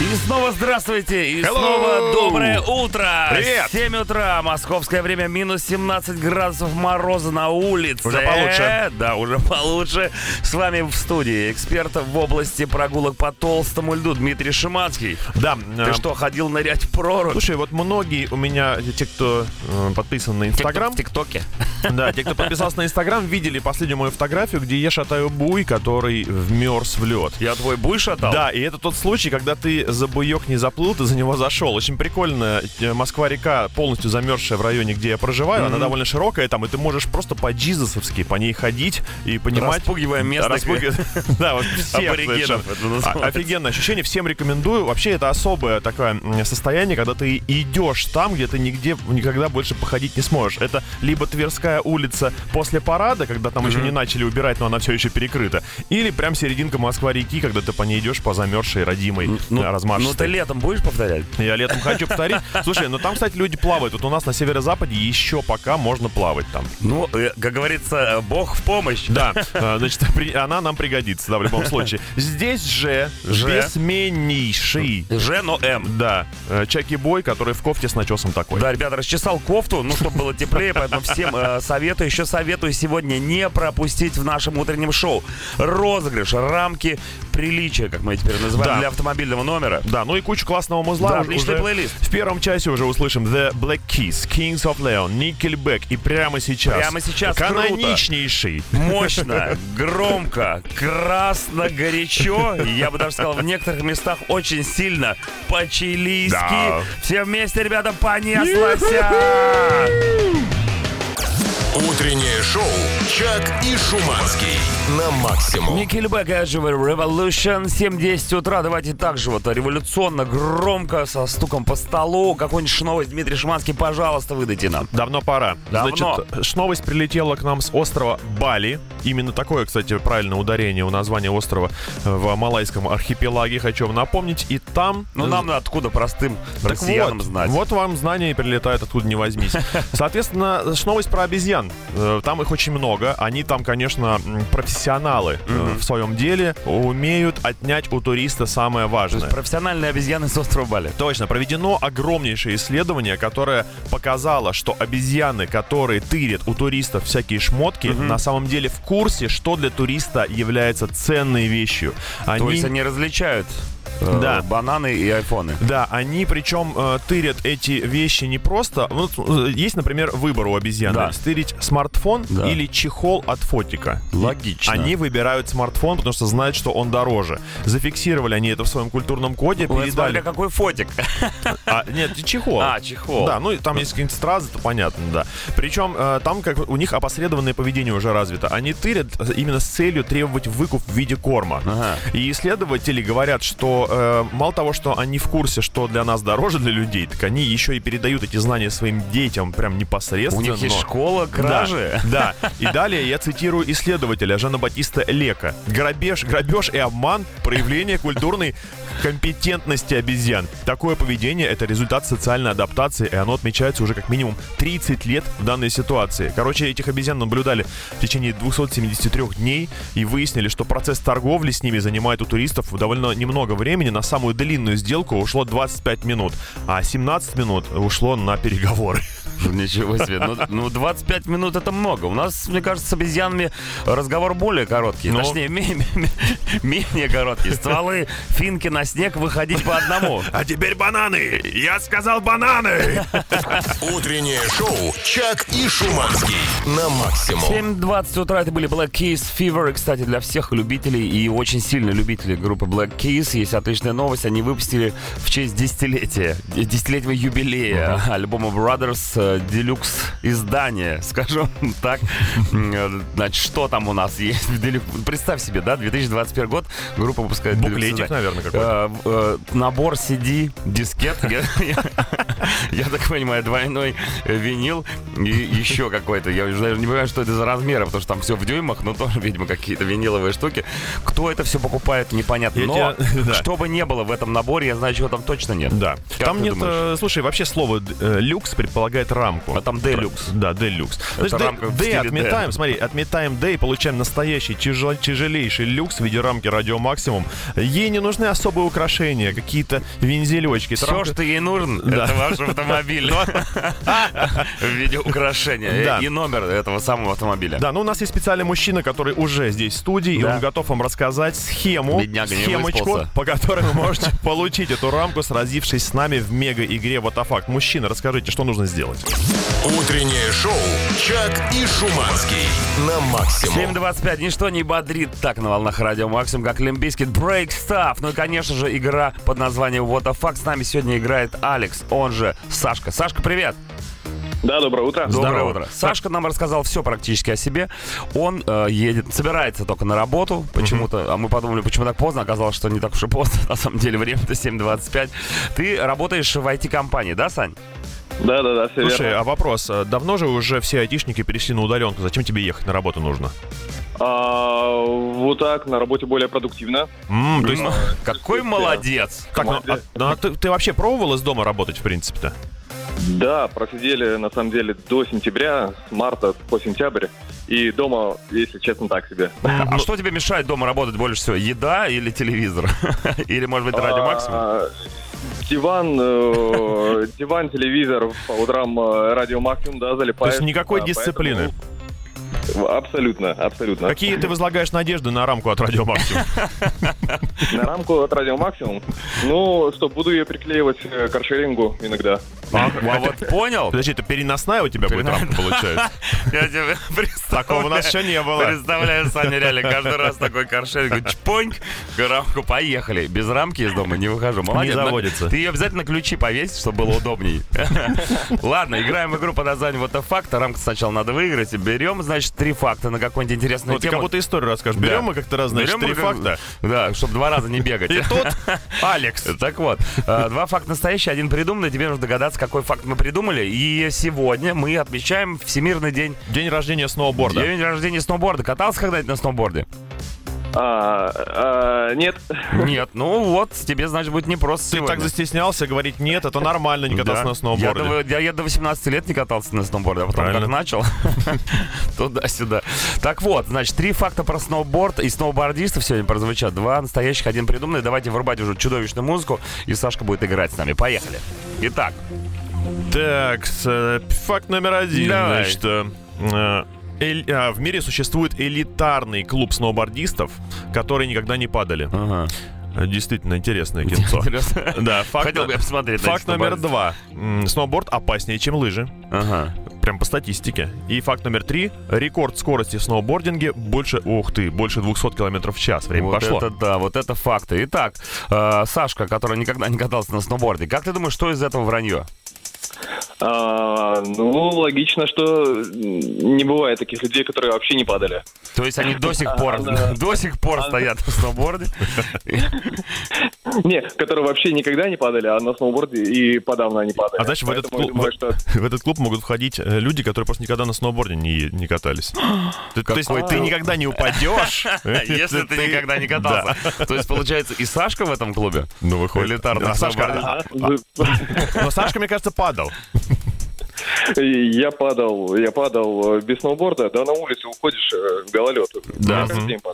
И снова здравствуйте, и Hello! снова доброе утро. Привет! 7 утра, московское время, минус 17 градусов мороза на улице. Уже получше. Да, уже получше. С вами в студии эксперт в области прогулок по толстому льду Дмитрий Шиманский. Да. Ты э, что, ходил нырять в прорубь? Слушай, вот многие у меня, те, кто э, подписан на Инстаграм, в ТикТоке. да, те, кто подписался на Инстаграм, видели последнюю мою фотографию, где я шатаю буй, который вмерз в лед. Я твой буй шатал? Да, и это тот случай, когда ты за буек не заплыл, ты за него зашел. Очень прикольно. Э, Москва-река, полностью замерзшая в районе, где я проживаю, она довольно широкая там, и ты можешь просто по-джизусовски по ней ходить и понимать... Распугивая местных Распугивая- Да, вот всех. А- Офигенное ощущение, всем рекомендую. Вообще, это особое такое состояние, когда ты идешь там, где ты нигде никогда больше походить не сможешь. Это либо Тверская улица после парада, когда там еще не начали убирать, но она все еще перекрыта, или прям серединка Москва-реки, когда ты по ней идешь по замерзшей родимой Ну, размашистой. ну ты летом будешь повторять? Я летом хочу повторить. Слушай, ну там, кстати, люди плавают. Вот у нас на северо-западе еще пока можно плавать там. Ну, э, как говорится, бог в помощь. Да, э, значит, она нам пригодится, да, в любом случае. Здесь же Же. бессменнейший, Ж, но М. да, э, Чаки-бой, который в кофте с начесом такой. Да, ребята, расчесал кофту, ну, чтобы было теплее, поэтому всем э, советую, еще советую сегодня не пропустить в нашем утреннем шоу розыгрыш рамки приличия, как мы теперь называем, Да. для автомобильного номера. Да, ну и кучу классного музла. Да, отличный уже плейлист. В первом часе уже услышим The Black Keys, Kings of Leon, Nickelback. И прямо сейчас... Прямо сейчас круто. Каноничнейший. Мощно, громко, красно, горячо. Я бы даже сказал, в некоторых местах очень сильно по-чилийски. Да. Все вместе, ребята, понеслась! Утреннее шоу «Чак и Шуманский» на максимум. Никельбэк Edgewood Revolution 7.10 утра. Давайте так же вот революционно, громко, со стуком по столу. Какую-нибудь новость, Дмитрий Шиманский, пожалуйста, выдайте нам. Давно пора. Давно. Значит, ш- новость прилетела к нам с острова Бали. Именно такое, кстати, правильное ударение у названия острова э, в Малайском архипелаге. Хочу вам напомнить. И там... Ну, нам откуда простым Так россиянам вот, знать. Вот вам знания прилетают откуда не возьмись. Соответственно, ш- новость про обезьян. Э, Там их очень много. Они там, конечно, профессионалы э, в своем деле. Умеют отнять у туриста самое То важное. есть профессиональные обезьяны с острова Бали. Точно, проведено огромнейшее исследование, которое показало, что обезьяны, которые тырят у туристов всякие шмотки, на самом деле в курсе, что для туриста является ценной вещью. Они... То есть они различают Да. бананы и айфоны. Да, они причем э, тырят эти вещи не просто. Вот э, есть, например, выбор у обезьяны: Да. стырить смартфон Да. или чехол от фотика. Логично. Они выбирают смартфон, потому что знают, что он дороже. Зафиксировали они это в своем культурном коде, Ой, передали. смотря какой фотик. А, нет, чехол. А, чехол. Да, ну там есть какие-нибудь стразы, то понятно, да. Причем э, там как у них опосредованное поведение уже развито. Они тырят именно с целью требовать выкуп в виде корма. Ага. И исследователи говорят, что э, мало того, что они в курсе, что для нас дороже для людей, так они еще и передают эти знания своим детям прям У непосредственно. них есть школа кражи. Да, да. И далее я цитирую исследователя Жана Батиста Лека. Грабеж, грабеж и обман – проявление культурной компетентности обезьян. Такое поведение – это результат социальной адаптации, и оно отмечается уже как минимум 30 лет в данной ситуации. Короче, этих обезьян наблюдали в течение 273 дней и выяснили, что процесс торговли с ними занимает у туристов довольно немного времени. На самую длинную сделку ушло 25 минут, а 17 минут ушло на переговоры. Ничего себе. Ну, ну, 25 минут это много. У нас, мне кажется, с обезьянами разговор более короткий. Ну. Точнее, ме- ме- ме- менее короткий. Стволы, финки на снег выходить по одному. А теперь бананы! Я сказал бананы! Утреннее шоу «Чак и Шуманский» на максимум. 7.20 утра это были Black Keys Fever. И, кстати, для всех любителей и очень сильно любителей группы Black Keys есть отличная новость. Они выпустили в честь десятилетия, десятилетнего юбилея альбома Brothers э, Deluxe издание, скажем так. Значит, что там у нас есть в? Представь себе, да, 2021 год, группа выпускает Буклетик, наверное, какой-то. Э, э, Набор CD, дискет. Я- так понимаю, двойной винил и еще какой-то. Я уже даже не понимаю, что это за размеры, потому что там все в дюймах, но тоже, видимо, какие-то виниловые штуки. Кто это все покупает, непонятно. Но что бы не было в этом наборе, я знаю, чего там точно нет. Да. Там нет, э, слушай, вообще слово э, люкс предполагает рамку. А там делюкс. Да, делюкс. Значит, рамка Д стиле отметаем, Д. смотри, отметаем Д и получаем настоящий тяжел- тяжелейший люкс в виде рамки радио максимум. Ей не нужны особые украшения, какие-то вензелечки. Все, рамка- что ей нужен, Да. это ваш автомобиль. В виде украшения. И номер этого самого автомобиля. Да, ну у нас есть специальный мужчина, который уже здесь в студии, и он готов вам рассказать схему, схемочку, по которой вы можете получить эту рамку, сразившись с нами в мега-игре Вот. Мужчина, расскажите, что нужно сделать? Утреннее шоу «Чак и Шуманский» на максимум. 7.25. Ничто не бодрит так на волнах радио Максим, как Limp Bizkit Break Stuff. Ну и, конечно же, игра под названием What the Fuck. С нами сегодня играет Алекс, он же Сашка. Сашка, привет! Да, доброе утро. Доброе Здорово. утро. Сашка нам рассказал все практически о себе. Он э, едет, собирается только на работу почему-то. А мы подумали, почему так поздно. Оказалось, что не так уж и поздно. На самом деле время-то 7.25. Ты работаешь в IT-компании, да, Сань? Да, да, да, все Слушай, верно. а вопрос, а давно же уже все айтишники перешли на удаленку? Зачем тебе ехать на работу нужно? А, вот так, на работе более продуктивно. М, то есть, Какой молодец! как, ну, а- ну, а ты, ты вообще пробовал из дома работать, в принципе-то? Да, просидели, на самом деле, до сентября, с марта по сентябрь. И дома, если честно, так себе. А что тебе мешает дома работать больше всего? Еда или телевизор? Или, может быть, радио максимум? А, Диван, э, диван, телевизор, по утрам э, радио максимум, да, залипает. То есть никакой дисциплины? поэтому- Абсолютно, абсолютно. Какие ты возлагаешь надежды на рамку от радио максимум? На рамку от радио максимум. Ну, что, буду ее приклеивать э, к каршерингу иногда. А вот понял? Подожди, это переносная у тебя будет рамка, получается? Я тебе представляю. Такого у нас еще не было. Представляю, Саня, реально, каждый раз такой каршеринг, чпоньк, рамку, поехали. Без рамки из дома не выхожу. Молодец. Не заводится. Ты ее обязательно ключи повесить, чтобы было удобней. Ладно, играем в игру под названием Вот факт. Рамку сначала надо выиграть. Берем, значит, три факта на какую-нибудь интересную Вот ты тему. как будто историю расскажешь. Берем Да. мы как-то раз, значит, Берем три как- факта. Да, чтобы два раза не бегать. И тут Алекс. Так вот, э, два факта настоящие, один придуманный. Тебе нужно догадаться, какой факт мы придумали. И сегодня мы отмечаем Всемирный день, День рождения сноуборда. день рождения сноуборда. Катался когда-нибудь на сноуборде? А, а, нет, Нет. Ну вот, тебе, значит, будет непросто Ты сегодня. так застеснялся говорить, нет, это нормально не кататься Да. на сноуборде. Я до, я, я до 18 лет не катался на сноуборде, а потом Правильно. как начал, туда-сюда. Так вот, значит, три факта про сноуборд и сноубордистов сегодня прозвучат. Два настоящих, один придуманный. Давайте врубать уже чудовищную музыку, и Сашка будет играть с нами. Поехали. Итак, Так, э, факт номер один. Давай. Значит, э, э, эль- а, в мире существует элитарный клуб сноубордистов, которые никогда не падали. ага. Э, Действительно интересное кинцо. Да, факт, Хотел бы посмотреть. факт номер два. Сноуборд опаснее, чем лыжи. Ага. Прям по статистике. И факт номер три. Рекорд скорости в сноубординге больше, ух ты, больше 200 км в час. Время Вот пошло. это да, вот это факты. Итак, э, Сашка, который никогда не катался на сноуборде, как ты думаешь, что из этого вранье? А, ну, логично, что не бывает таких людей, которые вообще не падали. То есть они до сих пор, Да. до сих пор стоят на сноуборде. Не, которые вообще никогда не падали, а на сноуборде и подавно не падали. А знаешь, в этот, клуб, думаю, что в этот клуб могут входить э, люди, которые просто никогда на сноуборде не, не катались. Ты- То есть ты никогда не упадешь. Если ты никогда не катался. То есть, получается, и Сашка в этом клубе? Ну, выходит. Элитарный А Сашка, но Сашка, мне кажется, падал. Gracias. Я падал, я падал э, без сноуборда, да на улице уходишь, э, гололед. Да.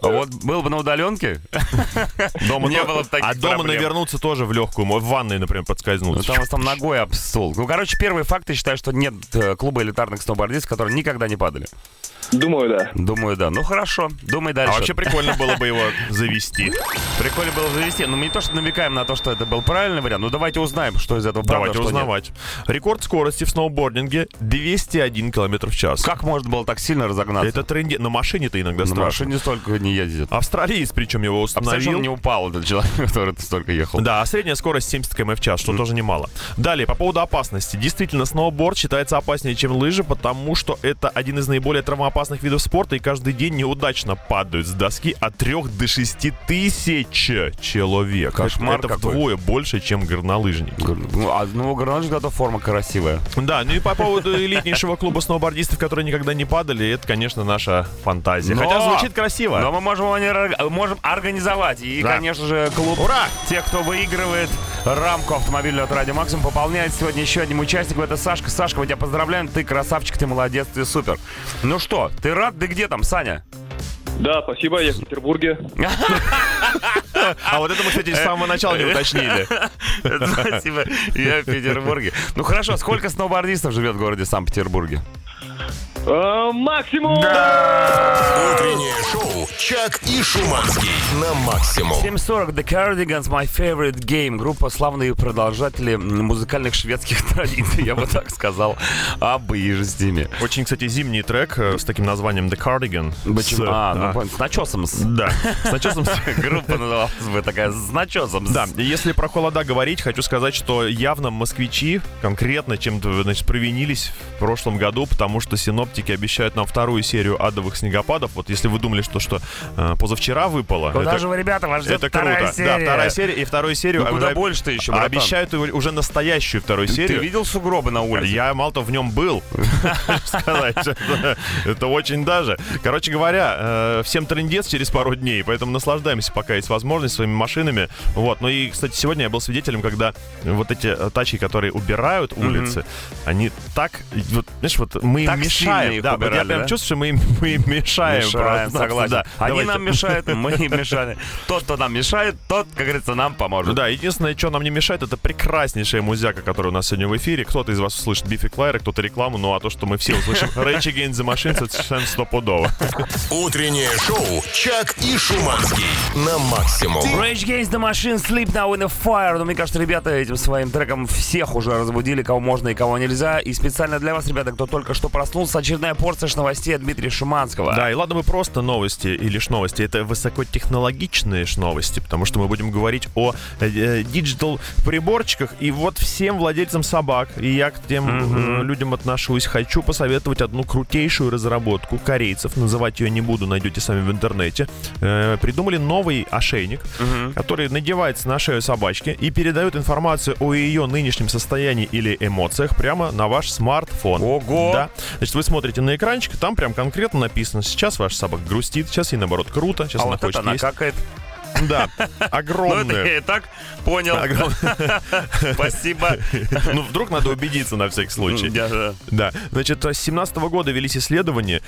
А вот был бы на удаленке, Дома Не то- было бы таких А дома навернуться тоже в легкую. В ванной, например, ну, подскользнуться. там вас там ногой об стол. Ну, короче, первый факт, я считаю, что нет э, клуба элитарных сноубордистов, которые никогда не падали. Думаю, да. Думаю, да. Ну, хорошо, думай А дальше. вообще прикольно было бы его завести. Прикольно было завести. Но мы не то, что намекаем на то, что это был правильный вариант. Ну, давайте узнаем, что из этого правда, Давайте нет. узнавать. Рекорд скорости в сноубординге Петербурге 201 км в час. Как можно было так сильно разогнаться? Это тренде. На машине-то иногда На страшно. машине столько не ездит. Австралиец, причем его А установил. он не упал, этот человек, который столько ехал. Да, а средняя скорость 70 км в час, что тоже немало. Далее, по поводу опасности. Действительно, сноуборд считается опаснее, чем лыжи, потому что это один из наиболее травмоопасных видов спорта, и каждый день неудачно падают с доски от 3 до 6 тысяч человек. Кошмар это какой. вдвое больше, чем горнолыжники. Ну, а ну, горнолыжник зато форма красивая. Да, ну и по поводу элитнейшего клуба сноубордистов, которые никогда не падали, это, конечно, наша фантазия. Но- Хотя звучит красиво. Но мы можем, его не ор- можем организовать. И, Да. конечно же, клуб Ура! тех, кто выигрывает рамку автомобильную от Радио Максимум, пополняет сегодня еще одним участником. Это Сашка. Сашка, мы тебя поздравляем. Ты красавчик, ты молодец, ты супер. Ну что, ты рад? Ты где там, Саня? Да, спасибо, я в Петербурге. А вот это мы, кстати, с самого начала не уточнили. Спасибо. Я в Петербурге. Ну хорошо, сколько сноубордистов живет в городе Санкт-Петербурге? А, максимум! Утреннее шоу «Чак и Шуманский» на максимум. 7.40 The Cardigans, My Favorite Game. Группа славные продолжатели музыкальных шведских традиций, я бы так сказал, об и с ними. Очень, кстати, зимний трек э, с таким названием The Cardigan. Почему? С, А, ну, а, с начесом. с. Да, с начесом Группа называлась бы такая с начесом. с. Да, если про холода говорить, хочу сказать, что явно москвичи конкретно чем-то значит, провинились в прошлом году, потому что синоптики обещают нам вторую серию адовых снегопадов. Вот если вы думали, что, что позавчера выпало, Куда это, же вы, ребята, вас ждет это вторая круто. серия? Да, вторая серия и вторую серию Ну, куда обещают- больше-то еще, братан? обещают уже настоящую вторую Ты серию. видел сугробы на улице? Я мало того в нем был, сказать. Это, очень даже. Короче говоря, э, всем трендец через пару дней, поэтому наслаждаемся, пока есть возможность, своими машинами. Вот. Ну и, кстати, сегодня я был свидетелем, когда вот эти э, тачки, которые убирают улицы, они так, вот, знаешь, вот мы им мешаем. да, я прям чувствую, что мы им, мешаем. Мешаем, согласен. Они давайте. нам мешают, мы им мешаем. Тот, кто нам мешает, тот, как говорится, нам поможет. Да, единственное, что нам не мешает, это прекраснейшая музяка, которая у нас сегодня в эфире. Кто-то из вас услышит Бифи Клайра, кто-то рекламу, ну а то, что мы все услышим Rage Against the Machine, это совершенно стопудово. Утреннее шоу «Чак и Шуманский» на максимум. Rage Against the Machine, Sleep Now in the Fire. Ну, мне кажется, ребята этим своим треком всех уже разбудили, кого можно и кого нельзя. И специально для вас, ребята, кто только что проснулся, очередная порция новостей от Дмитрия Шуманского. Да, и ладно бы просто новости и лишь новости, это высокотехнологичные ж новости, потому что мы будем говорить о э, э, digital приборчиках, и вот всем владельцам собак, и я к тем э, людям отношусь, хочу посоветовать одну крутейшую разработку корейцев, называть ее не буду, найдете сами в интернете. Э, придумали новый ошейник, который надевается на шею собачки и передает информацию о ее нынешнем состоянии или эмоциях прямо на ваш смартфон. Ого! Да. Значит, вы смотрите на экранчик, там прям конкретно написано, сейчас ваша собака грустит, сейчас ей наоборот круто, сейчас А она вот это хочет она есть. какает. Да, Ну, это я и так понял. Спасибо. Ну, вдруг надо убедиться на всякий случай. Да, значит, с 17 года велись исследования.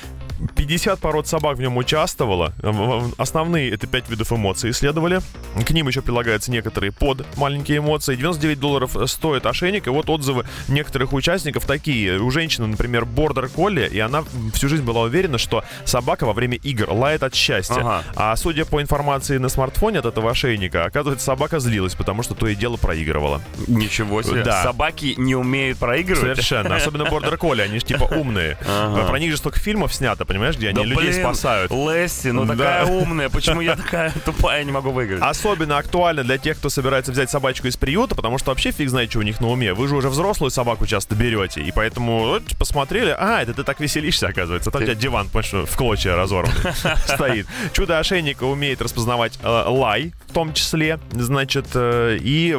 50 пород собак в нем участвовало. В- Основные это 5 видов эмоций исследовали. К ним еще прилагаются некоторые под маленькие эмоции. 99 долларов стоит ошейник. И вот отзывы некоторых участников такие. У женщины, например, бордер колли, и она всю жизнь была уверена, что собака во время игр лает от счастья. Ага. А судя по информации на смартфоне от этого ошейника, оказывается, собака злилась, потому что то и дело проигрывала. Ничего себе. Да. Собаки не умеют проигрывать. Совершенно. Особенно бордер колли, они же типа умные. Ага. Про них же столько фильмов снято, понимаешь, где они Да людей блин, спасают. Лесси, ну Да. такая умная. Почему я такая тупая, не могу выиграть? Особенно актуально для тех, кто собирается взять собачку из приюта, потому что вообще фиг знает, что у них на уме. Вы же уже взрослую собаку часто берете, и поэтому вот, посмотрели, а, это ты так веселишься, оказывается. Там у тебя диван, понимаешь, в клочья разорванный стоит. Чудо-ошейник умеет распознавать э, лай, в том числе, значит, э, и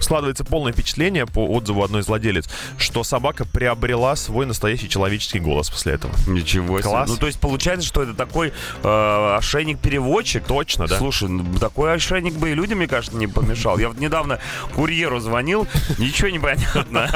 складывается полное впечатление по отзыву одной из владелец, что собака приобрела свой настоящий человеческий голос после этого. Ничего себе. Класс. Ну, то есть получается, что это такой э, ошейник-переводчик. Точно, да. Слушай, ну, такой ошейник бы и людям, мне кажется, не помешал. Я вот недавно курьеру звонил, ничего не понятно.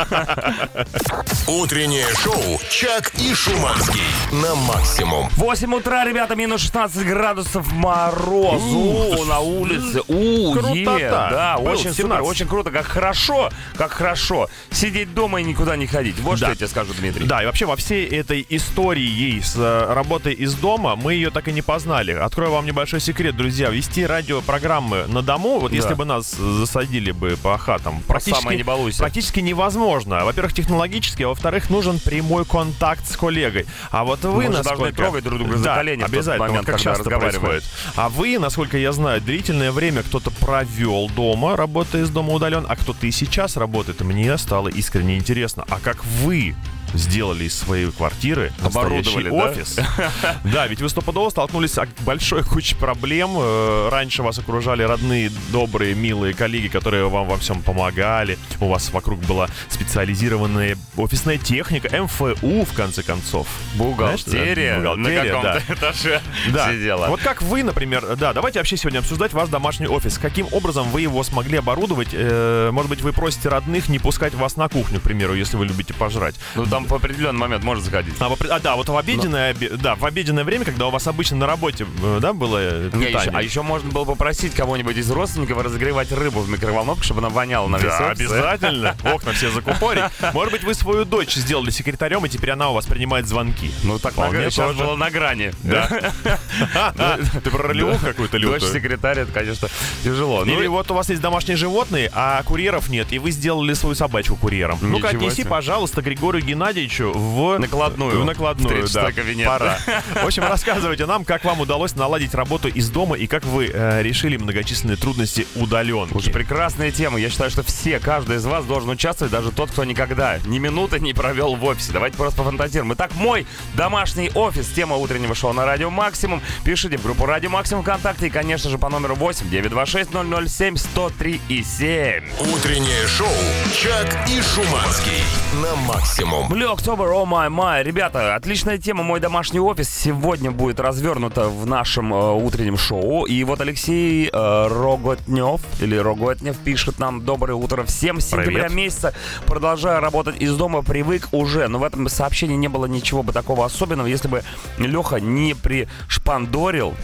Утреннее шоу «Чак и Шуманский» на максимум. 8 утра, ребята, минус 16 градусов морозу на улице. У, е, да, очень супер, 17. очень круто. Как хорошо, как хорошо. Сидеть дома и никуда не ходить. Вот что я тебе скажу, Дмитрий. Да, и вообще во всей этой истории ей с работой из дома, мы ее так и не познали. Открою вам небольшой секрет, друзья. Вести радиопрограммы на дому, вот Да. если бы нас засадили бы по хатам, практически, самое не балуйся. практически невозможно. Во-первых, технологически, а во-вторых, нужен прямой контакт с коллегой. А вот вы, Мы насколько... должны трогать друг друга за Да, колени обязательно, момент, вот как часто происходит. А вы, насколько я знаю, длительное время кто-то провел дома, работая из дома удален, а кто-то и сейчас работает. И Мне стало искренне интересно, а как вы сделали из своей квартиры Оборудовали, офис. Да, ведь вы стопудово столкнулись с большой кучей проблем. Э, Раньше вас окружали родные, добрые, милые коллеги, которые вам во всем помогали. У вас вокруг была специализированная офисная техника, МФУ, в конце концов. Бухгалтерия, да, на бухгалтерия, каком-то да. этаже Да. сидела. Вот как вы, например, да, давайте вообще сегодня обсуждать ваш домашний офис. Каким образом вы его смогли оборудовать? Э, может быть, вы просите родных не пускать вас на кухню, к примеру, если вы любите пожрать. Ну там в определенный момент может заходить. А, а, да, вот в обеденное, обе- да, в обеденное время, когда у вас обычно на работе, э, да, было э, Не, еще- питание. а еще можно было попросить кого-нибудь из родственников разогревать рыбу в микроволновке, чтобы она воняла на весь Да, обязательно. Окна все закупорить. Может быть, вы свою дочь сделали секретарем, и теперь она у вас принимает звонки. Ну так Вполне тоже. было на грани. Да. Ты про какую-то Дочь лютую. секретарь, это, конечно, тяжело. Ну, Или вот у вас есть домашние животные, а курьеров нет, и вы сделали свою собачку курьером. Ну-ка, отнеси, пожалуйста, Григорию Геннадьевичу в... Накладную. В накладную, В да. 36-й кабинет. Пора. В общем, рассказывайте нам, как вам удалось наладить работу из дома и как вы э, решили многочисленные трудности удаленки. Слушай, прекрасная тема. Я считаю, что все, каждый из вас должен участвовать, даже тот, кто никогда ни минуты не провел в офисе. Давайте просто пофантазируем. Итак, мой домашний офис. Тема утреннего шоу на Радио Максимум. Пишите в группу Радио Максимум ВКонтакте и, конечно же, по номеру 8 926 007 103 и 7. Утреннее шоу «Чак и Шуманский» на максимум. Blue October, oh my my. Ребята, отличная тема. Мой домашний офис сегодня будет развернута в нашем э, утреннем шоу. И вот Алексей э, Роготнев, или Роготнев, пишет нам «Доброе утро всем. С сентября Привет. месяца продолжаю работать из дома, привык уже». Но в этом сообщении не было ничего бы такого особенного, если бы Леха не пришпандорил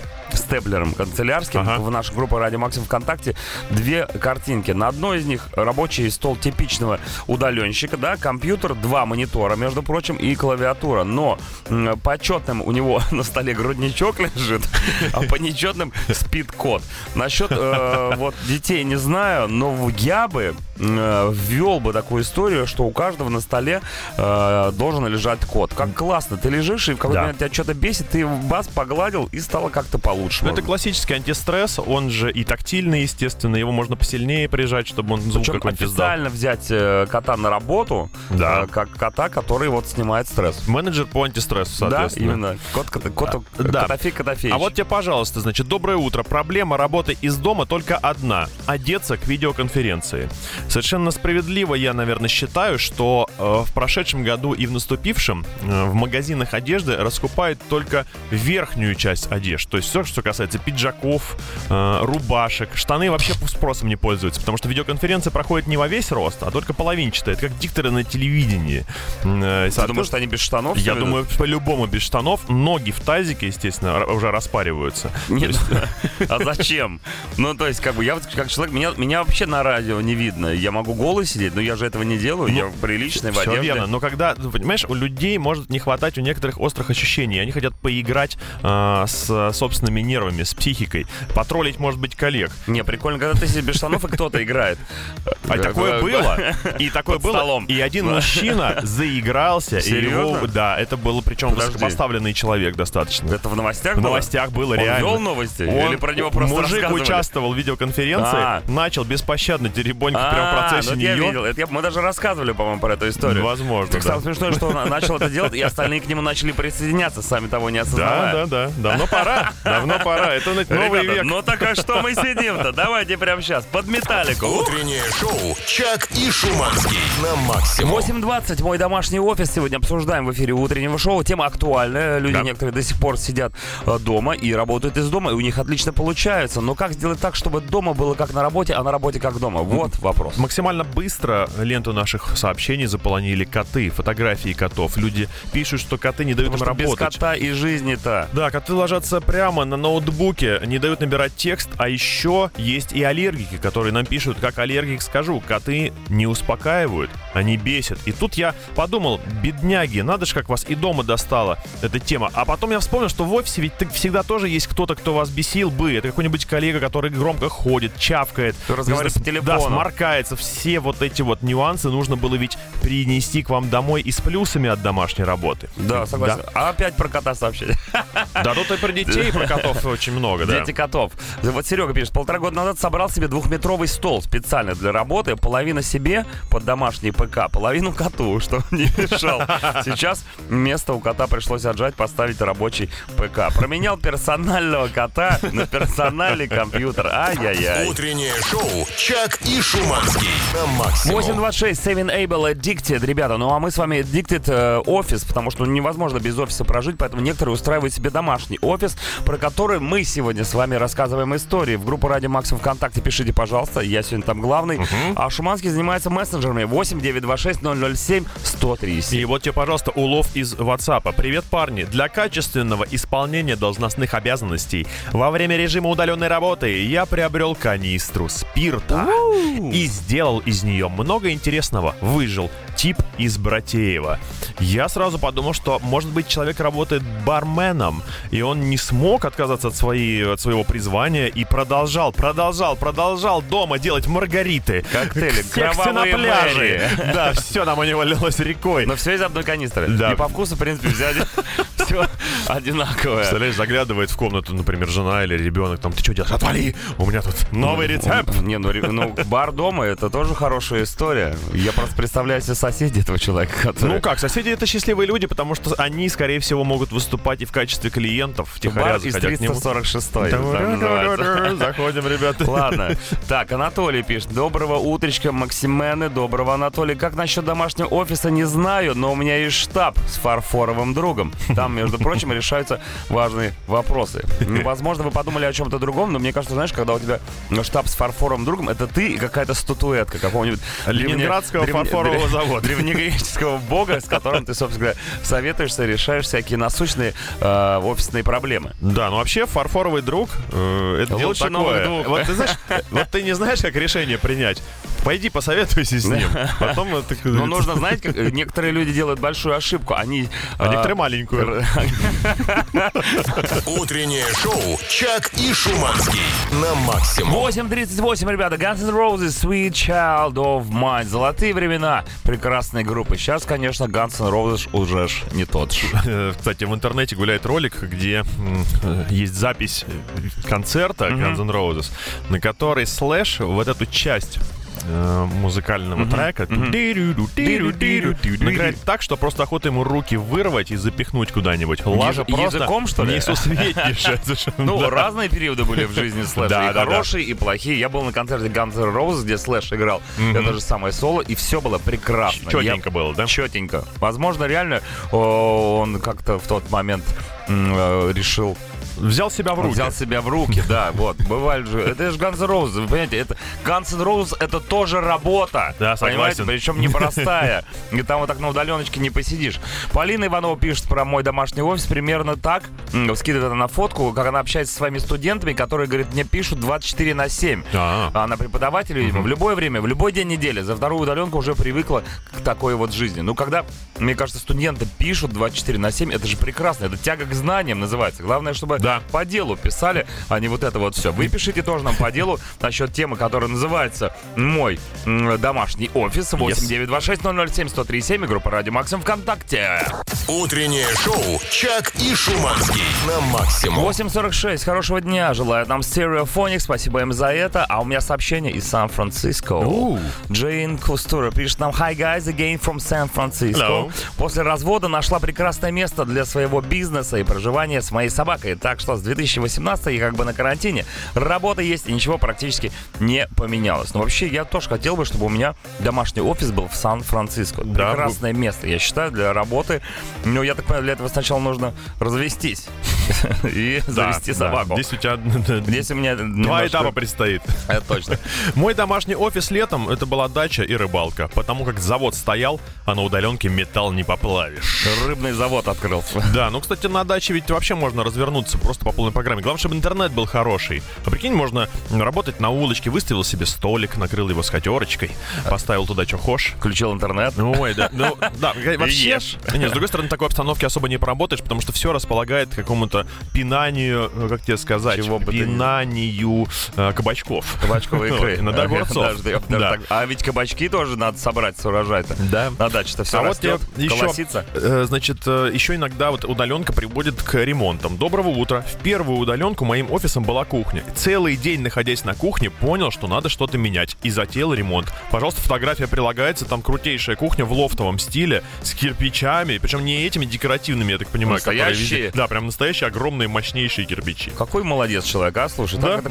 степлером канцелярским Ага. в нашу группу Радио Максим ВКонтакте две картинки. На одной из них рабочий стол типичного удаленщика, да, компьютер, два монитора, между прочим, и клавиатура. Но м, по четным у него на столе грудничок лежит, а по нечетным спит кот. Насчет э, вот детей не знаю, но я бы э, ввел бы такую историю, что у каждого на столе э, должен лежать код. Как классно, ты лежишь, и в какой-то Да. момент тебя что-то бесит, ты бас погладил, и стало как-то получше. Ну, это классический антистресс, он же и тактильный, естественно, его можно посильнее прижать, чтобы он звук какой-нибудь издал. официально взять э, кота на работу, Да. э, как кота, который вот снимает стресс. Менеджер по антистрессу, соответственно. Да, именно. Кот, кот, кот, Да. Котофей, Котофеич. А вот тебе, пожалуйста, значит, доброе утро. Проблема работы из дома только одна. Одеться к видеоконференции. Совершенно справедливо я, наверное, считаю, что э, в прошедшем году и в наступившем э, в магазинах одежды раскупают только верхнюю часть одежды. То есть все, что касается пиджаков, э, рубашек. Штаны вообще спросом не пользуются, потому что видеоконференция проходит не во весь рост, а только половинчатая. Это как дикторы на телевидении. Э, Ты думаешь, что они без штанов? я ведут? думаю, по-любому без штанов. Ноги в тазике, естественно, уже распариваются. Нет, а зачем? Ну, то есть, как бы, я как человек, меня, меня вообще на радио не видно. Я могу голый сидеть, но я же этого не делаю. я приличный в одежде. верно. Но когда, ну, понимаешь, у людей может не хватать у некоторых острых ощущений. Они хотят поиграть а, с собственными нервами, с психикой. Потроллить, может быть, коллег. Не, прикольно, когда ты сидишь без штанов, и кто-то играет. А такое было. И такое было. И один мужчина заигрался. и его- Серьезно? Да, это был причем высокопоставленный человек достаточно. Это в новостях В было? новостях было Он реально. вел новости? Он- Или про него просто Мужик участвовал в видеоконференции, А. начал беспощадно теребонькать прямо в А, процессе ну я нее. мы даже рассказывали, по-моему, про эту историю. Возможно, Так самое смешное, что он начал это делать, и остальные к нему начали присоединяться, сами того не осознавая. Да, да, да. Давно пора. Давно пора. Это на- новый Ребята, век. ну так а что мы сидим-то? Давайте прямо сейчас под металлику. Утреннее шоу «Чак и Шуманский» на максимум. 8.20, мой домашний офис. Сегодня обсуждаем в эфире утреннего шоу. Тема актуальная. Люди Да. некоторые до сих пор сидят э, дома и работают из дома, и у них отлично получается. Но как сделать так, чтобы дома было как на работе, а на работе как дома? Вот вопрос. Максимально быстро ленту наших сообщений заполонили коты, фотографии котов. Люди пишут, что коты не дают Потому им что без работать. кота и жизни-то. Да, коты ложатся прямо на ноутбуке не дают набирать текст, а еще есть и аллергики, которые нам пишут, как аллергик скажу, коты не успокаивают, они бесят. И тут я подумал, бедняги, надо же, как вас и дома достала эта тема. А потом я вспомнил, что в офисе ведь всегда тоже есть кто-то, кто вас бесил бы. Это какой-нибудь коллега, который громко ходит, чавкает, разговаривает по телефону. Да, сморкается. Все вот эти вот нюансы нужно было ведь принести к вам домой и с плюсами от домашней работы. Да, согласен. Да. А опять про кота сообщили. Да, тут и про детей, и про котов очень много, да. Дети котов. Вот Серега пишет, полтора года назад собрал себе двухметровый стол специально для работы, половина себе под домашний ПК, половину коту, что не мешал. Сейчас место у кота пришлось отжать, поставить рабочий ПК. Променял персонального кота на персональный компьютер. Ай-яй-яй. Утреннее шоу «Чак и Шуманский» на максимум. 826 Seven Able Addicted, ребята. Ну а мы с вами Addicted э, офис, потому что невозможно без офиса прожить, поэтому некоторые устраивают себе домашний офис, про который мы сегодня с вами рассказываем истории. В группу Радио Максим ВКонтакте пишите, пожалуйста, я сегодня там главный. Угу. А Шуманский занимается мессенджерами 8 926 007 103. И вот тебе, пожалуйста, улов из WhatsApp. Привет, парни. Для качественного исполнения должностных обязанностей во время режима удаленной работы я приобрел канистру спирта и сделал из нее много интересного. Выжил тип из Братеева. Я сразу подумал, что, может быть, человек работает барменом, и он не смог отказаться от, своей, от своего призвания и продолжал, продолжал, продолжал дома делать маргариты. Коктейли, Сексы на пляже. Да, все там у него лилось рекой. Но все из одной канистры. Да. И по вкусу, в принципе, взяли все одинаковое. Представляешь, заглядывает в комнату, например, жена или ребенок, там, ты что делаешь? Отвали! У меня тут новый рецепт. Не, ну, ну бар дома это тоже хорошая история. Я просто представляю себе соседей этого человека, который... Ну как, соседи это счастливые люди, потому что они, скорее всего, могут выступать и в качестве клиентов, Бар из 346 Заходим, ребята. Ладно. Так, Анатолий пишет. Доброго утречка, Максимены. Доброго, Анатолий. Как насчет домашнего офиса, не знаю, но у меня есть штаб с фарфоровым другом. Там, между прочим, решаются важные вопросы. Возможно, вы подумали о чем-то другом, но мне кажется, знаешь, когда у тебя штаб с фарфоровым другом, это ты и какая-то статуэтка какого-нибудь Ленинградского фарфорового завода. Древнегреческого бога, с которым ты, собственно говоря, советуешься, решаешь всякие насущные э, офисные проблемы. Да, ну вообще фарфоровый друг э, это дело такое. Вот ты знаешь, вот ты не знаешь, как решение принять. Пойди посоветуйся с ним. Потом. Ну, нужно знать, как некоторые люди делают большую ошибку. Они... А, а некоторые маленькую. Утреннее шоу «Чак и Шуманский» на максимум. 8.38, ребята. Guns N' Roses, Sweet Child of Mine. Золотые времена прекрасной группы. Сейчас, конечно, Guns N' Roses уже ж не тот же. Кстати, в интернете гуляет ролик, где есть запись концерта Guns N' Roses, на которой Слэш вот эту часть э, музыкального mm-hmm. трека. Mm-hmm. играет так, что просто охота ему руки вырвать и запихнуть куда-нибудь. Лажа просто языком, что ли? Несусветнейшая. Ну, разные периоды были в жизни Слэша. И хорошие, и плохие. Я был на концерте Guns N' Roses, где Слэш играл. Это же самое соло, и все было прекрасно. Четенько было, да? Четенько. Возможно, реально он как-то в тот момент э, решил Взял себя в руки. Взял себя в руки, да, вот. Бывает же. Это же Guns N' Roses, вы понимаете? Это, Guns N' Roses это тоже работа. Да, согласен. Причем непростая. И там вот так на удаленочке не посидишь. Полина Иванова пишет про мой домашний офис примерно так. Скидывает это на фотку, как она общается с своими студентами, которые, говорит, мне пишут 24 на 7. А-а-а. Она преподаватель, видимо, в любое время, в любой день недели. За вторую удаленку уже привыкла к такой вот жизни. Ну, когда, мне кажется, студенты пишут 24 на 7, это же прекрасно. Это тяга к знаниям называется. Главное, чтобы да да. по делу писали, а не вот это вот все. Вы пишите тоже нам по делу насчет темы, которая называется «Мой домашний офис» 8926-007-1037 и группа «Радио Максим» ВКонтакте. Утреннее шоу «Чак и Шуманский» на Максимум. 8.46. Хорошего дня. Желаю нам стереофоник. Спасибо им за это. А у меня сообщение из Сан-Франциско. Джейн Кустура пишет нам «Hi guys, again from San Francisco». После развода нашла прекрасное место для своего бизнеса и проживания с моей собакой. Так что с 2018 и как бы на карантине. Работа есть, и ничего практически не поменялось. Но вообще я тоже хотел бы, чтобы у меня домашний офис был в Сан-Франциско. Да, Прекрасное место, я считаю, для работы. Но я так понимаю, для этого сначала нужно развестись и завести собаку. Здесь у тебя Здесь у меня два этапа предстоит. Это точно. Мой домашний офис летом это была дача и рыбалка, потому как завод стоял, а на удаленке металл не поплавишь. Рыбный завод открылся. Да, ну, кстати, на даче ведь вообще можно развернуться просто по полной программе. Главное, чтобы интернет был хороший. А прикинь, можно работать на улочке, выставил себе столик, накрыл его скатерочкой, поставил туда что хошь. Включил интернет. Ой, да. Ну, да, вообще... Нет, с другой стороны, такой обстановке особо не поработаешь, потому что все располагает к какому-то пинанию, ну, как тебе сказать, Чего пинанию э, кабачков. Кабачковой икры. Иногда огурцов. Да. А ведь кабачки тоже надо собрать с урожая-то. Да. На даче-то все А растет, еще, колосится. э, значит, э, еще иногда вот удаленка приводит к ремонтам. Доброго утра. В первую удаленку моим офисом была кухня. Целый день, находясь на кухне, понял, что надо что-то менять. И затеял ремонт. Пожалуйста, фотография прилагается. Там крутейшая кухня в лофтовом стиле с кирпичами. Причем не этими декоративными, я так понимаю, Настоящие? везде- Да, прям настоящие огромные мощнейшие кирпичи. Какой молодец человек, а? Слушай, Да, это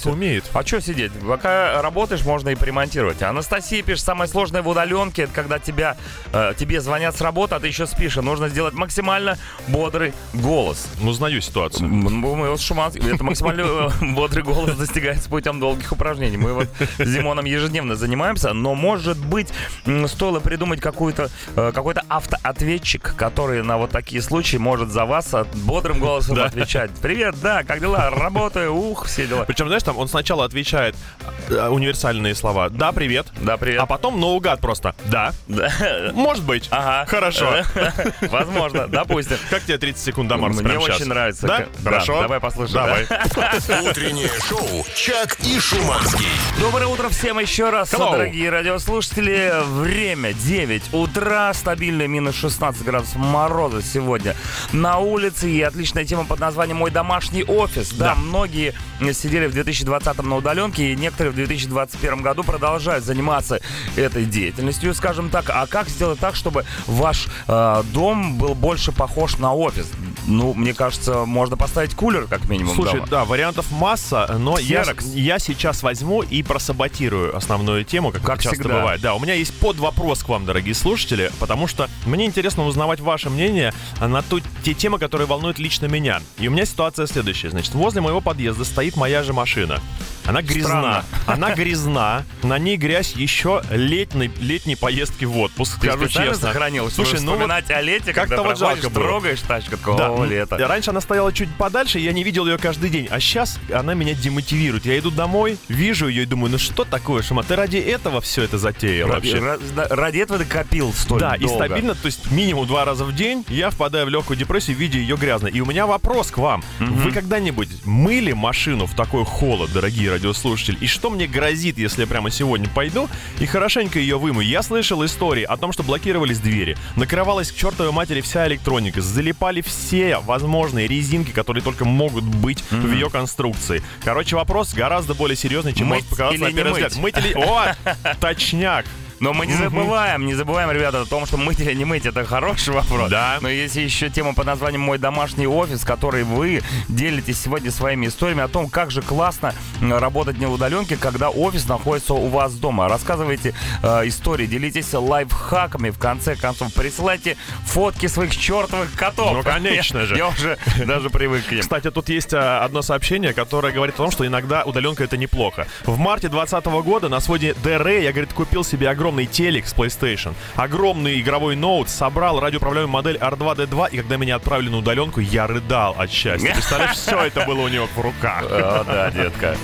всё. умеет. А что сидеть? Пока работаешь, можно и примонтировать. Анастасия пишет, самое сложное в удаленке, это когда тебя, э, тебе звонят с работы, а ты еще спишь. И нужно сделать максимально бодрый голос. Ну, знаю ситуацию. Мы с Шуманским, это максимально э, бодрый голос достигается путем долгих упражнений. Мы вот с Димоном ежедневно занимаемся, но может быть стоило придумать какую-то, э, какой-то автоответчик, который на вот такие случаи может за вас бодрым голосом Да. отвечать. Привет, да, как дела? Работаю, ух, все дела. Причем, знаешь, там он сначала отвечает э, универсальные слова. Да, привет. Да, привет. А потом наугад просто. Да. Да. Может быть. Ага. Хорошо. Возможно, допустим. Как тебе 30 секунд до Марса Мне очень нравится. Да? Хорошо. давай послушаем. Давай. да. Утреннее шоу «Чак и Шуманский». Доброе утро всем еще раз, Hello. дорогие радиослушатели. Время 9 утра, стабильно минус 16 градусов мороза сегодня на улице. И отличная тема под названием «Мой домашний офис». Да, Да. многие сидели в 2020 на удаленке, и некоторые в 2021 году продолжают заниматься этой деятельностью, скажем так. А как сделать так, чтобы ваш э, дом был больше похож на офис? Ну, мне кажется, можно поставить кулер, как минимум, Слушай, дома. да, вариантов масса, но я, я сейчас возьму и просаботирую основную тему, как, Как это часто всегда. бывает. Да, у меня есть под вопрос к вам, дорогие слушатели, потому что мне интересно узнавать ваше мнение на ту, те темы, которые волнуют лично меня. И у меня ситуация следующая. Значит, возле моего подъезда стоит моя же машина. Она грязна. Странно. Она грязна. На ней грязь еще летней, летней поездки в отпуск, скажу честно. сохранил, Слушай, ну вот о лете, как-то вот жалко было. трогаешь тачку, такого, Да, лето. Раньше она стояла чуть подальше, я не видел ее каждый день. А сейчас она меня демотивирует. Я иду домой, вижу ее и думаю, ну что такое, Шума, ты ради этого все это затеял Ради, вообще? ради этого ты копил столь Да, и долго. стабильно, то есть минимум два раза в день я впадаю в легкую депрессию, видя ее грязной. И у меня вопрос к вам. Вы когда-нибудь мыли машину в такой холод, дорогие радиослушатели? И что мне грозит, если я прямо сегодня пойду и хорошенько ее вымою? Я слышал истории о том, что блокировались двери, накрывалась к чертовой матери вся электроника, залипали все возможные резинки, которые только могут быть в ее конструкции. Короче, вопрос гораздо более серьезный, чем Мыть может показаться на первый взгляд. Мыть или... О, точняк! Но мы не забываем, не забываем, ребята, о том, что мыть или не мыть, это хороший вопрос. Да. Но есть еще тема под названием «Мой домашний офис», который вы делитесь сегодня своими историями о том, как же классно работать не в удаленке, когда офис находится у вас дома. Рассказывайте э, истории, делитесь лайфхаками, в конце концов, присылайте фотки своих чертовых котов. Ну, конечно же. Я уже даже привык к ним. Кстати, тут есть а, одно сообщение, которое говорит о том, что иногда удаленка это неплохо. В марте 2020 года на своде DR я, говорит, купил себе огромный телек с PlayStation, огромный игровой ноут, собрал радиоуправляемую модель R2D2, и когда меня отправили на удаленку, я рыдал от счастья. Представляешь, все это было у него в руках. О, да, детка.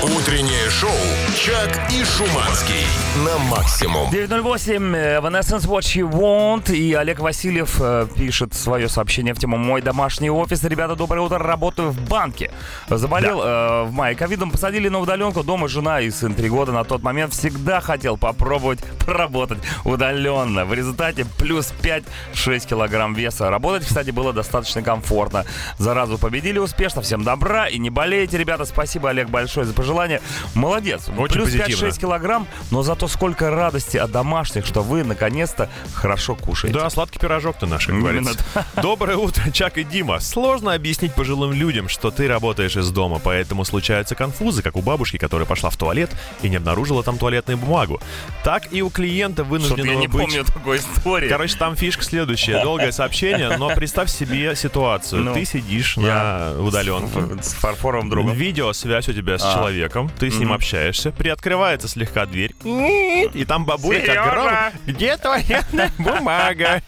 Утреннее шоу «Чак и Шуманский» на максимум. 908 э, Evanescence What You Want и Олег Васильев э, пишет свое сообщение в тему «Мой домашний офис». Ребята, доброе утро, работаю в банке. Заболел э, в мае ковидом, посадили на удаленку. Дома жена и сын три года на тот момент всегда хотел попробовать поработать удаленно. В результате плюс 5-6 килограмм веса. Работать, кстати, было достаточно комфортно. Заразу победили успешно. Всем добра и не болейте, ребята. Спасибо, Олег, большое за пожелание. Молодец. Очень плюс позитивно. 5-6 килограмм, но зато сколько радости от домашних, что вы наконец-то хорошо кушаете. Да, сладкий пирожок ты наш, как говорится. Доброе утро, Чак и Дима. Сложно объяснить пожилым людям, что ты работаешь из дома, поэтому случаются конфузы, как у бабушки, которая пошла в туалет и не обнаружила там туалетную бумагу. Так и у клиента вынужденного я не быть... помню такой истории. Короче, там фишка следующая. Долгое сообщение, но представь себе ситуацию. Ну, Ты сидишь на удаленке. С фарфоровым другом. Видеосвязь у тебя с А. человеком, ты с ним общаешься, приоткрывается слегка дверь, и там бабуля Серёжа! как гром. Где твоя бумага?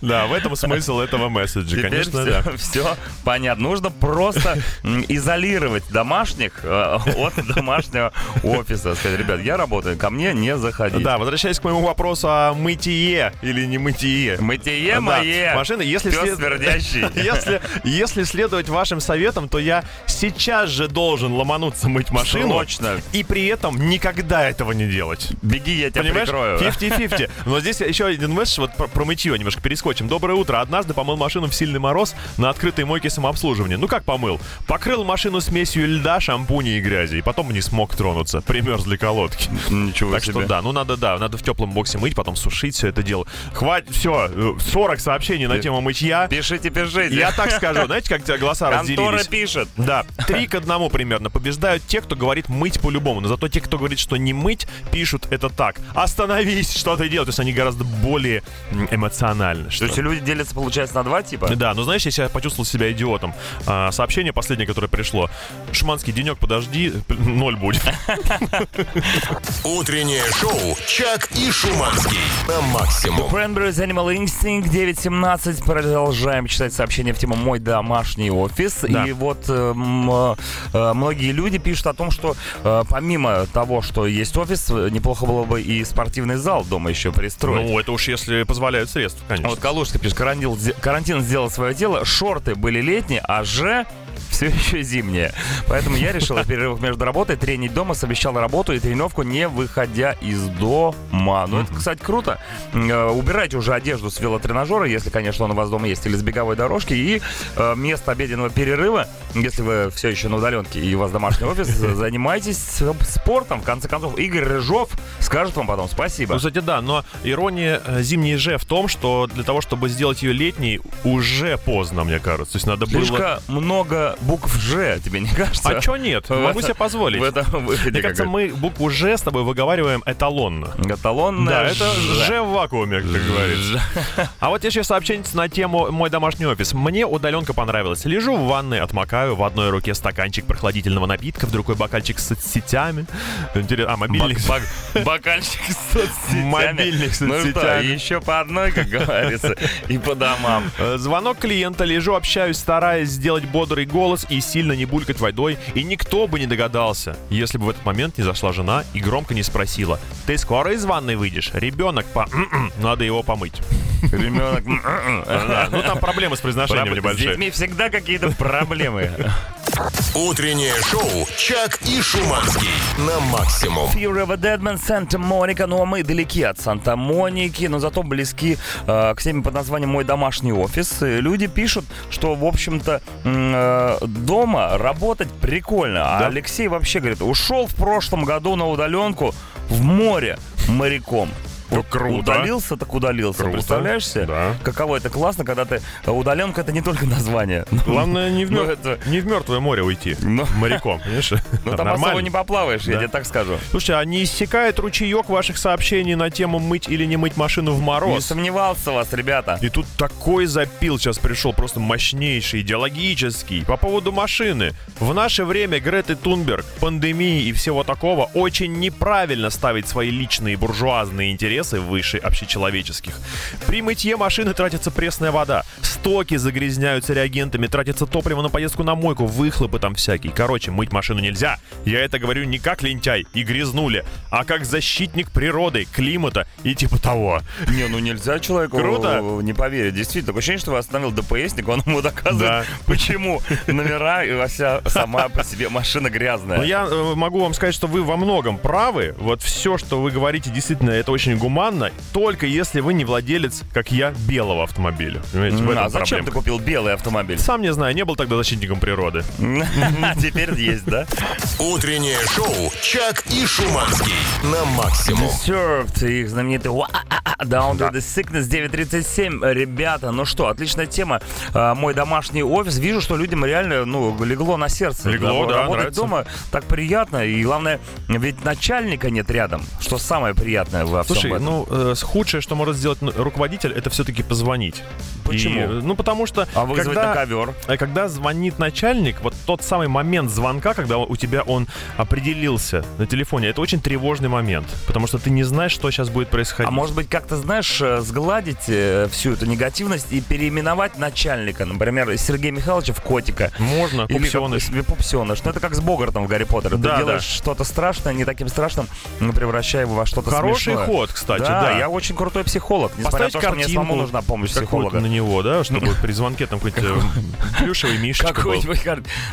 Да, в этом смысл этого месседжа, конечно, все, да. все понятно. Нужно просто изолировать домашних э, от домашнего офиса. Сказать, ребят, я работаю, ко мне не заходить. Да, возвращаясь к моему вопросу о мытье или не мытье. Мытье Да, мое. Машина, если, след- если, если следовать вашим советам, то я сейчас же должен ломануться мыть машину. Срочно. И при этом никогда этого не делать. Беги, я тебя Понимаешь? прикрою. 50-50. Но здесь еще один месседж вот про, про мытье немножко перескочим. Доброе утро. Однажды помыл машину в сильный мороз на открытой мойке самообслуживания. Ну как помыл? Покрыл машину смесью льда, шампуня и грязи. И потом не смог тронуться. Примерзли колодки. Ничего Так себе. что да, ну надо, да, надо в теплом боксе мыть, потом сушить все это дело. Хватит, все, 40 сообщений на тему мытья. Пишите, пишите. Я так скажу, знаете, как тебя голоса Контора разделились? пишет. Да, три к одному примерно. Побеждают те, кто говорит мыть по-любому. Но зато те, кто говорит, что не мыть, пишут это так. Остановись, что ты делаешь. То есть они гораздо более эмоциональны. То Что есть ли. люди делятся, получается, на два типа? Да, ну знаешь, я себя почувствовал себя идиотом. А, сообщение последнее, которое пришло. Шманский денек, подожди, ноль будет. Утреннее шоу «Чак и Шуманский» на максимум. Cranberries Animal Instinct 9.17. Продолжаем читать сообщения в тему «Мой домашний офис». Да. И вот э, м, э, многие люди пишут о том, что э, помимо того, что есть офис, неплохо было бы и спортивный зал дома еще пристроить. Ну, это уж если позволяют средства, А конечно. Вот Калужска пишет, карантин, карантин сделал свое дело, шорты были летние, а же все еще зимние. Поэтому я решил в перерывах между работой тренить дома, совмещал работу и тренировку, не выходя из дома. Ну, это, кстати, круто. Э, Убирайте уже одежду с велотренажера, если, конечно, он у вас дома есть, или с беговой дорожки, и э, место обеденного перерыва, если вы все еще на удаленке и у вас домашний офис, занимайтесь спортом. В конце концов, Игорь Рыжов скажет вам потом спасибо. Ну, кстати, да, но ирония э, зимней же в том, что для того, чтобы сделать ее летней, уже поздно, мне кажется. То есть надо было... Слишком много букв «Ж», тебе не кажется? А чё нет? В Могу это- себе позволить. В этом выходе, Мне кажется, мы букву «Ж» с тобой выговариваем эталонно. Эталонная Да, это «Ж». В вакууме, как говорится. А вот еще сообщение на тему «Мой домашний офис». Мне удаленка понравилась. Лежу в ванной, отмокаю, в одной руке стаканчик прохладительного напитка, в другой бокальчик с соцсетями. Интересно, а, мобильник. Бак- бак- Бокальчик с соцсетями. Мобильник с Ну что, соцсетями. еще по одной, как говорится, и по домам. Звонок клиента, лежу, общаюсь, стараясь сделать бодрый голос и сильно не булькать водой, и никто бы не догадался, если бы в этот момент не зашла жена и громко не спросила, «Ты скоро из ванной выйдешь? Ребенок по... м-м, надо его помыть». Ребенок. Ну, там проблемы с произношением С небольшие. детьми всегда какие-то проблемы. Утреннее шоу «Чак и Шуманский» на максимум. Fear of a Deadman, Санта-Моника. Ну, а мы далеки от Санта-Моники, но зато близки э, к теме под названием «Мой домашний офис». И люди пишут, что, в общем-то, э, дома работать прикольно. А Да. Алексей вообще говорит, ушел в прошлом году на удаленку в море моряком. Ну, круто. Удалился, так удалился. Круто. Представляешь себе? Да. Каково это классно, когда ты... э, Удаленка — это не только название. Главное, не в, Ну, мер- это- не в мертвое море уйти. Ну. Моряком, понимаешь? Ну, там особо не поплаваешь, я тебе так скажу. Слушай, а не иссякает ручеек ваших сообщений на тему мыть или не мыть машину в Не мороз? сомневался в вас, ребята. И тут такой запил сейчас пришел, просто мощнейший, идеологический. По поводу машины. В наше время Греты Тунберг, пандемии и всего такого очень неправильно ставить свои личные буржуазные интересы выше общечеловеческих. При мытье машины тратится пресная вода, стоки загрязняются реагентами, тратится топливо на поездку на мойку, выхлопы там всякие. Короче, мыть машину нельзя. Я это говорю не как лентяй и грязнули, а как защитник природы, климата и типа того. Не, ну нельзя человеку Круто. не поверить. Действительно, такое ощущение, что вы остановил ДПСник, он ему доказывает, Да. почему номера и вся сама по себе машина грязная. Но я э, могу вам сказать, что вы во многом правы. Вот все, что вы говорите, действительно, это очень гуманно, только если вы не владелец, как я, белого автомобиля. Понимаете, в этом А зачем ты купил белый автомобиль? Сам не знаю, не был тогда защитником природы. Теперь есть, да? Утреннее шоу «Чак и Шуманский» на максимум. Served, их знаменитый Wa- Down to the Sickness 937. Ребята, ну что, отличная тема. А, Мой домашний офис. Вижу, что людям реально, ну, легло на сердце. Легло, да, Работать дома так приятно. И главное, ведь начальника нет рядом. Что самое приятное во всем Слушай, этом. Ну, э, худшее, что может сделать руководитель, это все-таки позвонить. Почему? И, э, ну, потому что... а вызвать когда... на ковер. А Когда звонит начальник, вот тот самый момент звонка, когда у тебя он определился на телефоне, это очень тревожный момент, потому что ты не знаешь, что сейчас будет происходить. А может быть, как-то, знаешь, э, сгладить э, всю эту негативность и переименовать начальника, например, Сергея Михайловича в котика. Можно, Или как себе пупсеныш. Ну, это как с Богартом в Гарри Поттере. Да, Ты делаешь да. что-то страшное, не таким страшным, но превращая его во что-то Хороший смешное. ход, кстати, да, да. я очень крутой психолог. Несмотря Поставить на то, что мне самому нужна помощь психолога. на него, да, чтобы при звонке там какой-нибудь э, плюшевый мишечка. Какой-нибудь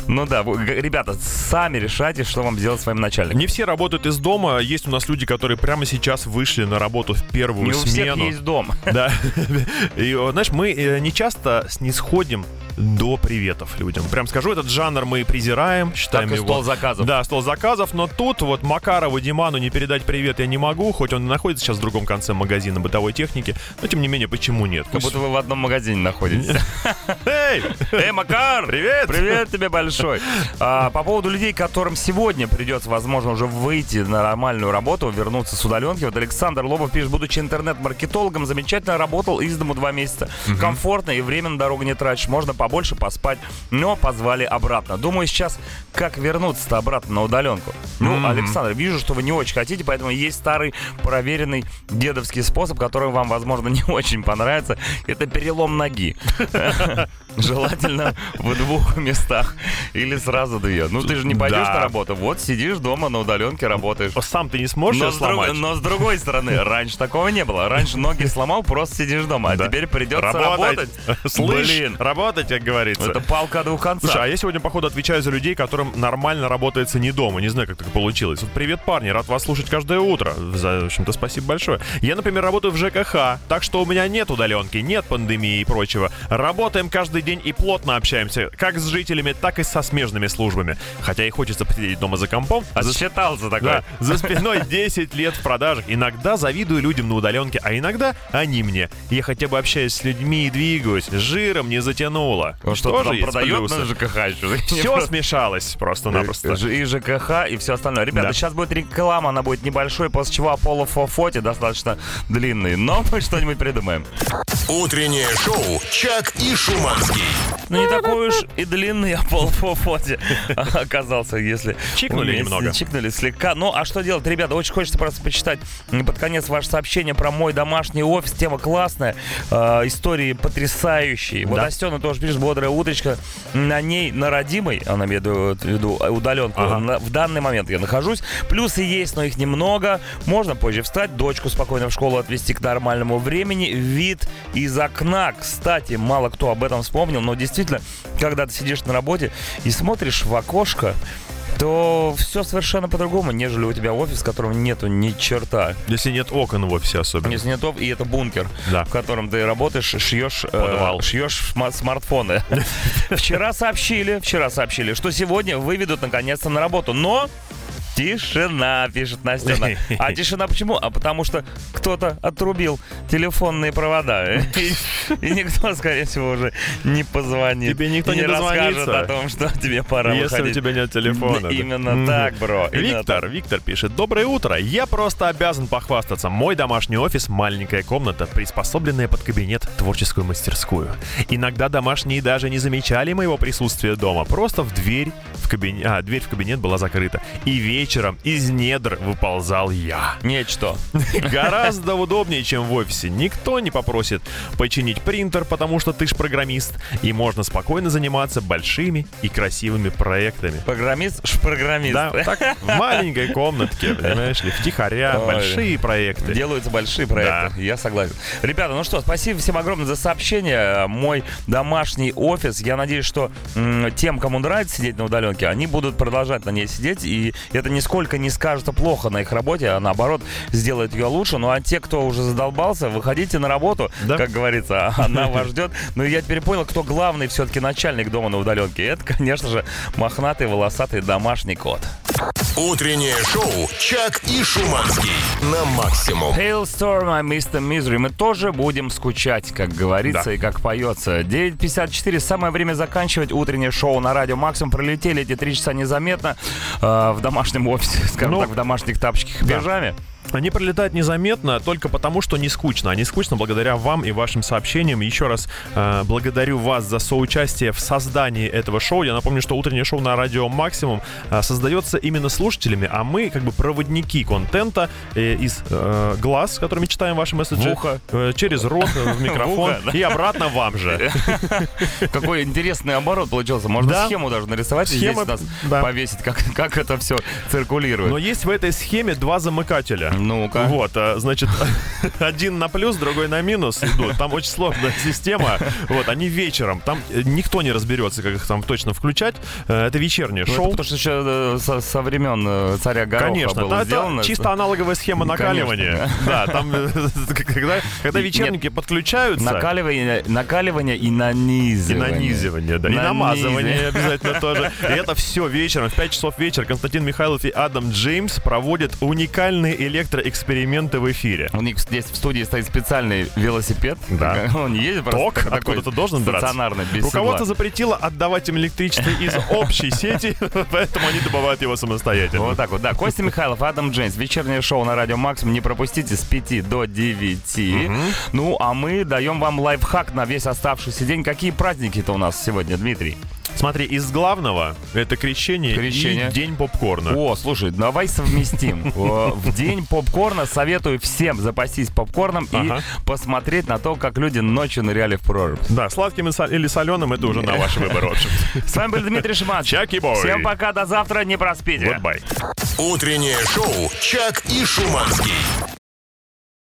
Ну да, ребята, сами решайте, что вам делать своим начальником. Не все работают из дома. Есть у нас люди, которые прямо сейчас вышли на работу в первую Не у всех смену. есть дом. Да. И, вот, знаешь, мы э, не часто снисходим до приветов людям. Прям скажу, этот жанр мы презираем, считаем Так и его... стол заказов. Да, стол заказов, но тут вот Макарову Диману не передать привет я не могу, хоть он и находится сейчас в другом конце магазина бытовой техники, но тем не менее, почему нет? Как будто вы в одном магазине находитесь. Эй! Эй, Макар! Привет! Привет тебе большой! А, по поводу людей, которым сегодня придется, возможно, уже выйти на нормальную работу, вернуться с удаленки. Вот Александр Лобов пишет, будучи интернет-маркетологом, замечательно работал из дому два месяца. Комфортно и время на дорогу не тратишь. Можно побольше поспать, но позвали обратно. Думаю, сейчас как вернуться-то обратно на удаленку. Ну, Александр, вижу, что вы не очень хотите, поэтому есть старый проверенный дедовский способ, который вам, возможно, не очень понравится. Это перелом ноги. Желательно в двух местах или сразу две. Ну ты же не пойдешь Да. на работу, вот сидишь дома на удаленке работаешь. Сам ты не сможешь Но её с, друг- сломать? но с другой стороны, раньше такого не было. Раньше ноги сломал, просто сидишь дома. А Да. теперь придется работать. Слышь, Блин, работать, как говорится. это палка двух концах. Слушай, а я сегодня, походу, отвечаю за людей, которым нормально работается не дома. Не знаю, как так получилось. Вот привет, парни, рад вас слушать каждое утро. За, в общем-то, спасибо большое. Я, например, работаю в ЖКХ, так что у меня нет удаленки, нет пандемии и прочего. Работаем каждый день и плотно общаемся, как с жителями, так и со смежными службами. Хотя и хочется посидеть дома за компом. За, Отсчитался такой. да, за спиной 10 лет в продажах. Иногда завидую людям на удаленке, а иногда они мне. Я хотя бы общаюсь с людьми и двигаюсь. Жиром не затянуло. Он что, там есть продает плюсы. на ЖКХ еще? Все смешалось просто-напросто. И ЖКХ, и все остальное. Ребята, Да. сейчас будет реклама, она будет небольшой, после чего Аполло Фофоти достаточно длинный. Но мы что-нибудь придумаем. Утреннее шоу «Чак и Шуманский». Ну, не такой уж и длинный Аполло Фофоти оказался, если... Чикнули немного. Чикнули слегка. Ну, а что делать, ребята? Очень хочется просто почитать под конец ваше сообщение про мой домашний офис. Тема классная, э, истории потрясающие. Вот Да. Астена тоже пишет, бодрая утречка. На ней, на родимой, она имеет в виду удаленку, Ага. на- в данный момент я нахожусь. Плюсы есть, но их немного. Можно позже встать, дочку спокойно в школу отвезти к нормальному времени. Вид из окна, кстати, мало кто об этом вспомнил, но действительно, когда ты сидишь на работе и смотришь в окошко, то все совершенно по-другому, нежели у тебя офис, в котором нету ни черта. Если нет окон в офисе особенно. Если нет, оф- и это бункер, Да. в котором ты работаешь, шьешь, э, шьешь сма- смартфоны. Вчера сообщили, вчера сообщили, что сегодня выведут наконец-то на работу, но Тишина, пишет Настена. А тишина почему? А потому что кто-то отрубил телефонные провода. И, и никто, скорее всего, уже не позвонит. Тебе никто не расскажет о том, что тебе пора Если у тебя нет телефона. Именно так, бро. Виктор. Виктор пишет. Доброе утро. Я просто обязан похвастаться. Мой домашний офис – маленькая комната, приспособленная под кабинет творческую мастерскую. Иногда домашние даже не замечали моего присутствия дома. Просто в дверь в кабинет, а, дверь в кабинет была закрыта. И вечером из недр выползал я. Нечто. Гораздо удобнее, чем в офисе. Никто не попросит починить принтер, потому что ты ж программист. И можно спокойно заниматься большими и красивыми проектами. Программист, шпрограммист. Да, так, в маленькой комнатке, понимаешь ли, втихаря, Ой. большие проекты. Делаются большие проекты, я согласен. Ребята, ну что, спасибо всем огромное за сообщение. Мой домашний офис. Я надеюсь, что тем, кому нравится сидеть на удаленке, они будут продолжать на ней сидеть. И это не нисколько не скажется плохо на их работе, а наоборот сделает ее лучше. Ну а те, кто уже задолбался, выходите на работу, Да. как говорится, она вас ждет. Ну и я теперь понял, кто главный все-таки начальник дома на удаленке. Это, конечно же, мохнатый, волосатый домашний кот. Утреннее шоу «Чак и Шуманский» на максимум. Hailstorm, I Miss the Misery. Мы тоже будем скучать, как говорится Да. и как поется. 9.54, самое время заканчивать утреннее шоу на радио Максимум. Пролетели эти три часа незаметно э, в домашнем офисе, скажем Ну, так, в домашних тапочках и да. пижаме. Они пролетают незаметно только потому, что не скучно. А не скучно благодаря вам и вашим сообщениям. Еще раз э, благодарю вас за соучастие в создании этого шоу. Я напомню, что утреннее шоу на радио Максимум э, создается именно слушателями, а мы как бы проводники контента э, из э, глаз, которыми читаем ваши месседжи, В ухо. э, через рот, э, в микрофон В ухо, и обратно вам же. Какой интересный оборот получился. Можно Да. схему даже нарисовать и здесь Схема, нас да. повесить, как, как это все циркулирует. Но есть в этой схеме два замыкателя. Ну-ка. Вот, а, значит, один на плюс, другой на минус идут. Там очень сложная система. Вот, они вечером. Там э, никто не разберется, как их там точно включать. Э, Это вечернее Ну, это шоу. потому что еще э, со, со времен царя Гороха Конечно, было да, это сделано. чисто аналоговая схема Конечно, накаливания. Да, там, когда, когда Нет. вечерники подключаются, Накаливание, накаливание и и нанизывание. нанизывание, да, и Нанизывание. намазывание обязательно тоже. И это все вечером, в 5 часов вечера Константин Михайлов и Адам Джеймс проводят уникальные электроэксперименты в эфире. У них здесь в студии стоит специальный велосипед. Да. Он не ездит просто Ток откуда-то должен браться. стационарный, без Руководство седла. запретило отдавать им электричество из общей сети, поэтому они добывают его самостоятельно. Вот так вот, да. Костя Михайлов, Адам Джеймс. Вечернее шоу на Радио Максимум. Не пропустите с 5 до 9. Ну, а мы даем вам лайфхак на весь оставшийся день. Какие праздники-то у нас сегодня, Дмитрий? Смотри, из главного это крещение, Крещение. и день попкорна. О, слушай, давай совместим. О, В день попкорна советую всем запастись попкорном и посмотреть на то, как люди ночью ныряли в прорубь. Да, сладким и или соленым это уже на ваш выбор, в общем. С вами был Дмитрий Шиманский. Чаки бой. Всем пока, до завтра, не проспите. Goodbye. Утреннее шоу «Чак и Шуманский».